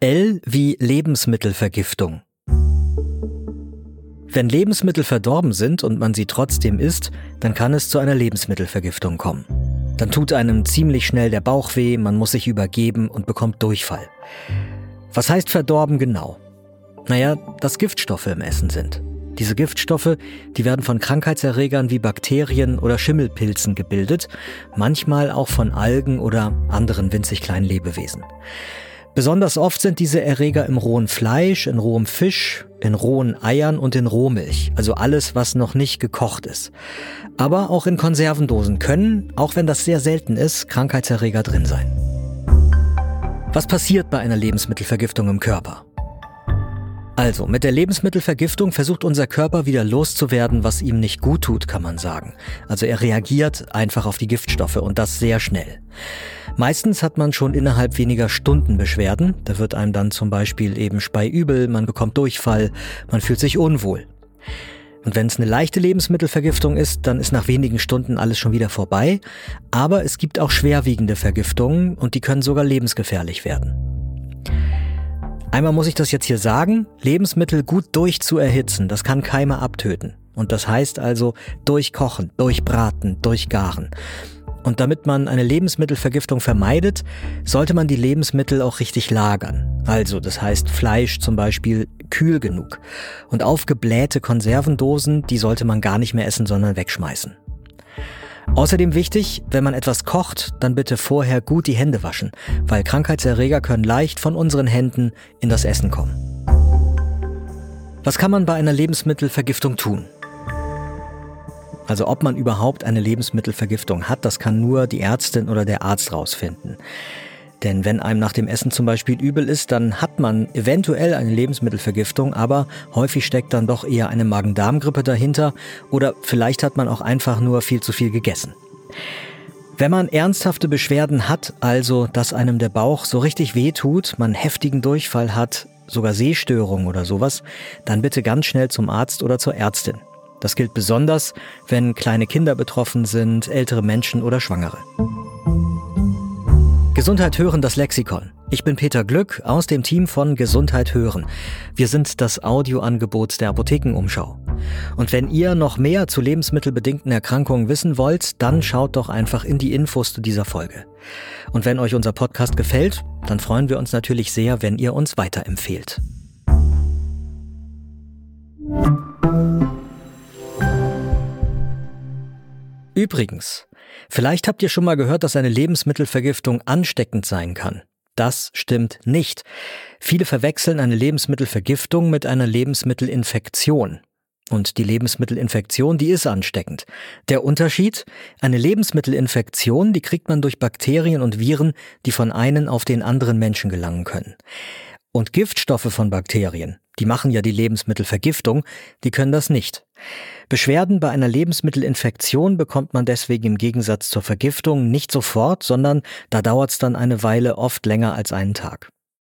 L wie Lebensmittelvergiftung. Wenn Lebensmittel verdorben sind und man sie trotzdem isst, dann kann es zu einer Lebensmittelvergiftung kommen. Dann tut einem ziemlich schnell der Bauch weh, man muss sich übergeben und bekommt Durchfall. Was heißt verdorben genau? Naja, dass Giftstoffe im Essen sind. Diese Giftstoffe, die werden von Krankheitserregern wie Bakterien oder Schimmelpilzen gebildet, manchmal auch von Algen oder anderen winzig kleinen Lebewesen. Besonders oft sind diese Erreger im rohen Fleisch, in rohem Fisch, in rohen Eiern und in Rohmilch, also alles, was noch nicht gekocht ist. Aber auch in Konservendosen können, auch wenn das sehr selten ist, Krankheitserreger drin sein. Was passiert bei einer Lebensmittelvergiftung im Körper? Also, mit der Lebensmittelvergiftung versucht unser Körper wieder loszuwerden, was ihm nicht gut tut, kann man sagen. Also er reagiert einfach auf die Giftstoffe und das sehr schnell. Meistens hat man schon innerhalb weniger Stunden Beschwerden. Da wird einem dann zum Beispiel eben Speiübel, man bekommt Durchfall, man fühlt sich unwohl. Und wenn es eine leichte Lebensmittelvergiftung ist, dann ist nach wenigen Stunden alles schon wieder vorbei. Aber es gibt auch schwerwiegende Vergiftungen und die können sogar lebensgefährlich werden. Einmal muss ich das jetzt hier sagen, Lebensmittel gut durchzuerhitzen, das kann Keime abtöten. Und das heißt also durchkochen, durchbraten, durchgaren. Und damit man eine Lebensmittelvergiftung vermeidet, sollte man die Lebensmittel auch richtig lagern. Also das heißt Fleisch zum Beispiel kühl genug. Und aufgeblähte Konservendosen, die sollte man gar nicht mehr essen, sondern wegschmeißen. Außerdem wichtig, wenn man etwas kocht, dann bitte vorher gut die Hände waschen, weil Krankheitserreger können leicht von unseren Händen in das Essen kommen. Was kann man bei einer Lebensmittelvergiftung tun? Also ob man überhaupt eine Lebensmittelvergiftung hat, das kann nur die Ärztin oder der Arzt rausfinden. Denn wenn einem nach dem Essen zum Beispiel übel ist, dann hat man eventuell eine Lebensmittelvergiftung, aber häufig steckt dann doch eher eine Magen-Darm-Grippe dahinter oder vielleicht hat man auch einfach nur viel zu viel gegessen. Wenn man ernsthafte Beschwerden hat, also dass einem der Bauch so richtig weh tut, man heftigen Durchfall hat, sogar Sehstörungen oder sowas, dann bitte ganz schnell zum Arzt oder zur Ärztin. Das gilt besonders, wenn kleine Kinder betroffen sind, ältere Menschen oder Schwangere. Gesundheit hören das Lexikon. Ich bin Peter Glück aus dem Team von Gesundheit hören. Wir sind das Audioangebot der Apothekenumschau. Und wenn ihr noch mehr zu lebensmittelbedingten Erkrankungen wissen wollt, dann schaut doch einfach in die Infos zu dieser Folge. Und wenn euch unser Podcast gefällt, dann freuen wir uns natürlich sehr, wenn ihr uns weiterempfehlt. Übrigens, Vielleicht habt ihr schon mal gehört, dass eine Lebensmittelvergiftung ansteckend sein kann. Das stimmt nicht. Viele verwechseln eine Lebensmittelvergiftung mit einer Lebensmittelinfektion. Und die Lebensmittelinfektion, die ist ansteckend. Der Unterschied? Eine Lebensmittelinfektion, die kriegt man durch Bakterien und Viren, die von einem auf den anderen Menschen gelangen können. Und Giftstoffe von Bakterien, die machen ja die Lebensmittelvergiftung, die können das nicht. Beschwerden bei einer Lebensmittelinfektion bekommt man deswegen im Gegensatz zur Vergiftung nicht sofort, sondern da dauert es dann eine Weile oft länger als einen Tag.